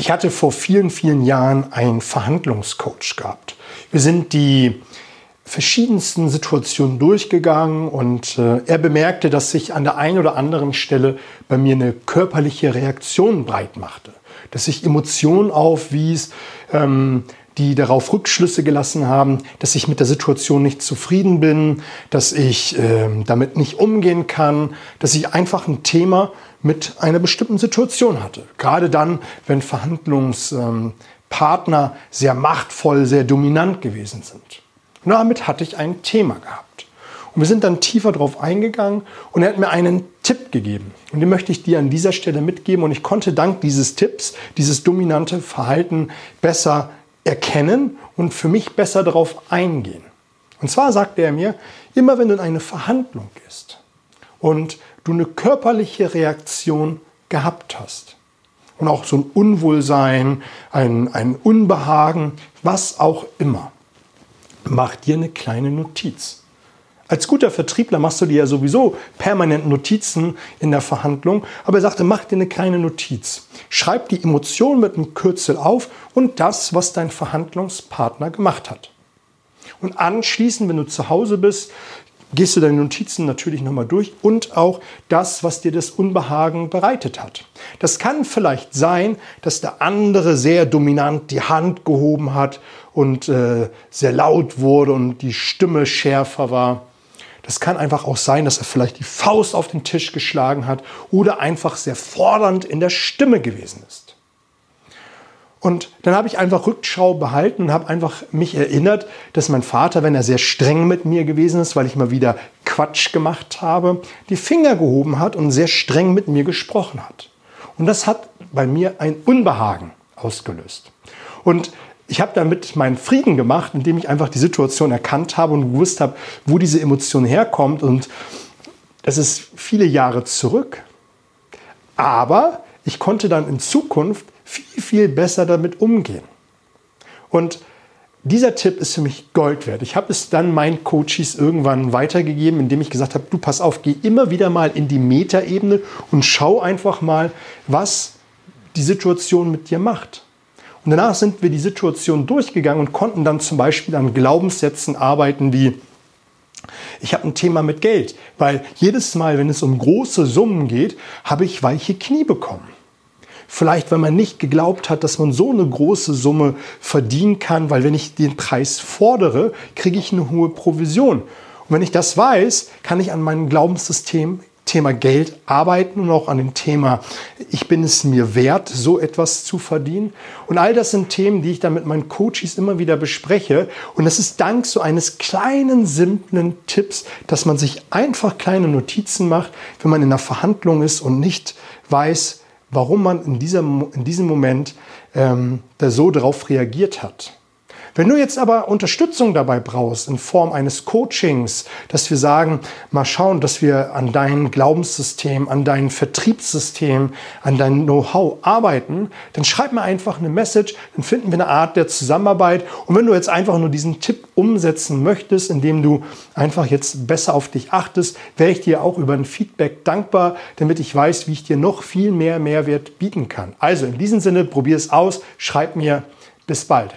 Ich hatte vor vielen, vielen Jahren einen Verhandlungscoach gehabt. Wir sind die verschiedensten Situationen durchgegangen und äh, er bemerkte, dass sich an der einen oder anderen Stelle bei mir eine körperliche Reaktion breit machte, dass sich Emotionen aufwies, ähm, die darauf Rückschlüsse gelassen haben, dass ich mit der Situation nicht zufrieden bin, dass ich äh, damit nicht umgehen kann, dass ich einfach ein Thema mit einer bestimmten Situation hatte. Gerade dann, wenn Verhandlungspartner sehr machtvoll, sehr dominant gewesen sind. Und damit hatte ich ein Thema gehabt. Und wir sind dann tiefer drauf eingegangen und er hat mir einen Tipp gegeben. Und den möchte ich dir an dieser Stelle mitgeben. Und ich konnte dank dieses Tipps, dieses dominante Verhalten besser erkennen und für mich besser darauf eingehen. Und zwar sagte er mir, immer wenn du in eine Verhandlung gehst und du eine körperliche Reaktion gehabt hast und auch so ein Unwohlsein, ein, ein Unbehagen, was auch immer, mach dir eine kleine Notiz. Als guter Vertriebler machst du dir ja sowieso permanent Notizen in der Verhandlung, aber er sagte, mach dir eine kleine Notiz. Schreib die Emotion mit einem Kürzel auf und das, was dein Verhandlungspartner gemacht hat. Und anschließend, wenn du zu Hause bist, gehst du deine Notizen natürlich nochmal durch und auch das, was dir das Unbehagen bereitet hat. Das kann vielleicht sein, dass der andere sehr dominant die Hand gehoben hat und äh, sehr laut wurde und die Stimme schärfer war. Das kann einfach auch sein, dass er vielleicht die Faust auf den Tisch geschlagen hat oder einfach sehr fordernd in der Stimme gewesen ist. Und dann habe ich einfach Rückschau behalten und habe einfach mich erinnert, dass mein Vater, wenn er sehr streng mit mir gewesen ist, weil ich mal wieder Quatsch gemacht habe, die Finger gehoben hat und sehr streng mit mir gesprochen hat. Und das hat bei mir ein Unbehagen ausgelöst. Und ich habe damit meinen Frieden gemacht, indem ich einfach die Situation erkannt habe und gewusst habe, wo diese Emotion herkommt. Und das ist viele Jahre zurück. Aber ich konnte dann in Zukunft viel, viel besser damit umgehen. Und dieser Tipp ist für mich Gold wert. Ich habe es dann meinen Coaches irgendwann weitergegeben, indem ich gesagt habe, du pass auf, geh immer wieder mal in die Metaebene und schau einfach mal, was die Situation mit dir macht. Und danach sind wir die Situation durchgegangen und konnten dann zum Beispiel an Glaubenssätzen arbeiten wie, ich habe ein Thema mit Geld, weil jedes Mal, wenn es um große Summen geht, habe ich weiche Knie bekommen. Vielleicht, weil man nicht geglaubt hat, dass man so eine große Summe verdienen kann, weil wenn ich den Preis fordere, kriege ich eine hohe Provision. Und wenn ich das weiß, kann ich an meinem Glaubenssystem Thema Geld arbeiten und auch an dem Thema, ich bin es mir wert, so etwas zu verdienen. Und all das sind Themen, die ich dann mit meinen Coaches immer wieder bespreche. Und das ist dank so eines kleinen, simplen Tipps, dass man sich einfach kleine Notizen macht, wenn man in einer Verhandlung ist und nicht weiß, warum man in, dieser, in diesem Moment ähm, da so darauf reagiert hat. Wenn du jetzt aber Unterstützung dabei brauchst in Form eines Coachings, dass wir sagen, mal schauen, dass wir an deinem Glaubenssystem, an deinem Vertriebssystem, an deinem Know-how arbeiten, dann schreib mir einfach eine Message, dann finden wir eine Art der Zusammenarbeit. Und wenn du jetzt einfach nur diesen Tipp umsetzen möchtest, indem du einfach jetzt besser auf dich achtest, wäre ich dir auch über ein Feedback dankbar, damit ich weiß, wie ich dir noch viel mehr Mehrwert bieten kann. Also in diesem Sinne, probier es aus, schreib mir, bis bald.